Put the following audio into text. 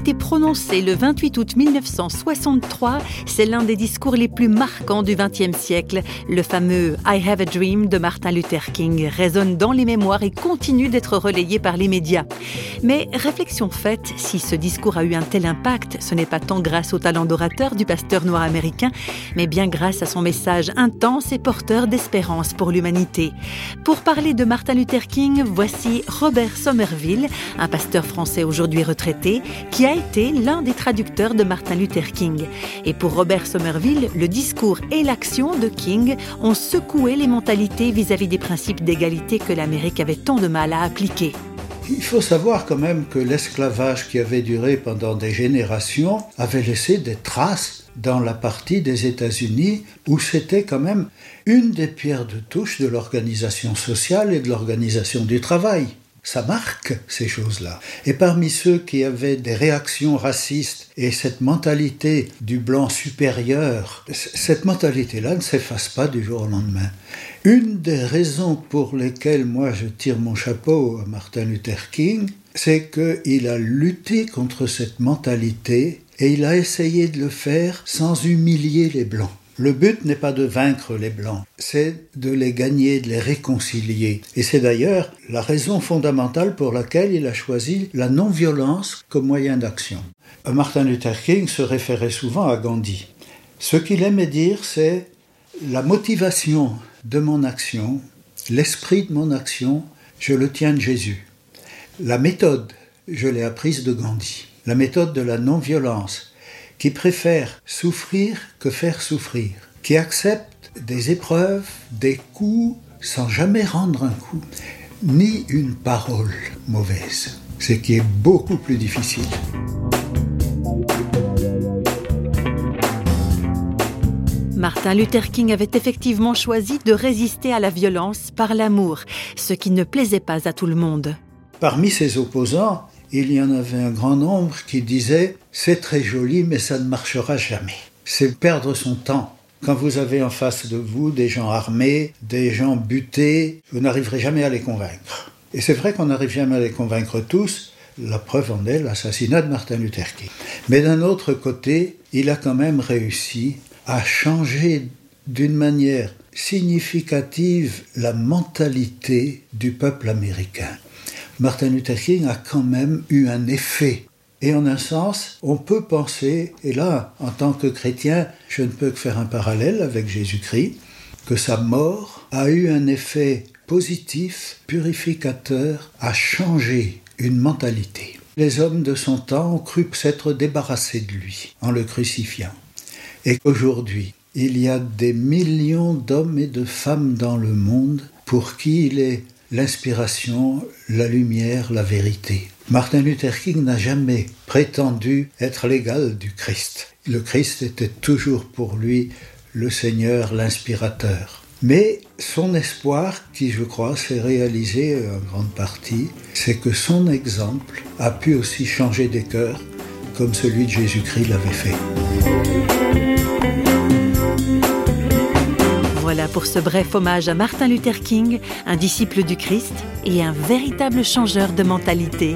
été prononcé le 28 août 1963. C'est l'un des discours les plus marquants du XXe siècle. Le fameux I Have a Dream de Martin Luther King résonne dans les mémoires et continue d'être relayé par les médias. Mais réflexion faite, si ce discours a eu un tel impact, ce n'est pas tant grâce au talent d'orateur du pasteur noir américain, mais bien grâce à son message intense et porteur d'espérance pour l'humanité. Pour parler de Martin Luther King, voici Robert Somerville, un pasteur français aujourd'hui retraité, qui a été l'un des traducteurs de Martin Luther King. Et pour Robert Somerville, le discours et l'action de King ont secoué les mentalités vis-à-vis des principes d'égalité que l'Amérique avait tant de mal à appliquer. Il faut savoir quand même que l'esclavage qui avait duré pendant des générations avait laissé des traces dans la partie des États-Unis où c'était quand même une des pierres de touche de l'organisation sociale et de l'organisation du travail ça marque ces choses-là. Et parmi ceux qui avaient des réactions racistes et cette mentalité du blanc supérieur, cette mentalité-là ne s'efface pas du jour au lendemain. Une des raisons pour lesquelles moi je tire mon chapeau à Martin Luther King, c'est qu'il a lutté contre cette mentalité et il a essayé de le faire sans humilier les blancs. Le but n'est pas de vaincre les Blancs, c'est de les gagner, de les réconcilier. Et c'est d'ailleurs la raison fondamentale pour laquelle il a choisi la non-violence comme moyen d'action. Martin Luther King se référait souvent à Gandhi. Ce qu'il aimait dire, c'est la motivation de mon action, l'esprit de mon action, je le tiens de Jésus. La méthode, je l'ai apprise de Gandhi. La méthode de la non-violence, qui préfère souffrir que faire souffrir, qui accepte des épreuves, des coups, sans jamais rendre un coup, ni une parole mauvaise, ce qui est beaucoup plus difficile. Martin Luther King avait effectivement choisi de résister à la violence par l'amour, ce qui ne plaisait pas à tout le monde. Parmi ses opposants, il y en avait un grand nombre qui disaient c'est très joli mais ça ne marchera jamais. C'est perdre son temps. Quand vous avez en face de vous des gens armés, des gens butés, vous n'arriverez jamais à les convaincre. Et c'est vrai qu'on n'arrive jamais à les convaincre tous. La preuve en est l'assassinat de Martin Luther King. Mais d'un autre côté, il a quand même réussi à changer d'une manière significative la mentalité du peuple américain. Martin Luther King a quand même eu un effet. Et en un sens, on peut penser, et là, en tant que chrétien, je ne peux que faire un parallèle avec Jésus-Christ, que sa mort a eu un effet positif, purificateur, a changé une mentalité. Les hommes de son temps ont cru s'être débarrassés de lui en le crucifiant. Et qu'aujourd'hui, il y a des millions d'hommes et de femmes dans le monde pour qui il est l'inspiration, la lumière, la vérité. Martin Luther King n'a jamais prétendu être l'égal du Christ. Le Christ était toujours pour lui le Seigneur, l'inspirateur. Mais son espoir, qui je crois s'est réalisé en grande partie, c'est que son exemple a pu aussi changer des cœurs comme celui de Jésus-Christ l'avait fait. Voilà pour ce bref hommage à Martin Luther King, un disciple du Christ et un véritable changeur de mentalité.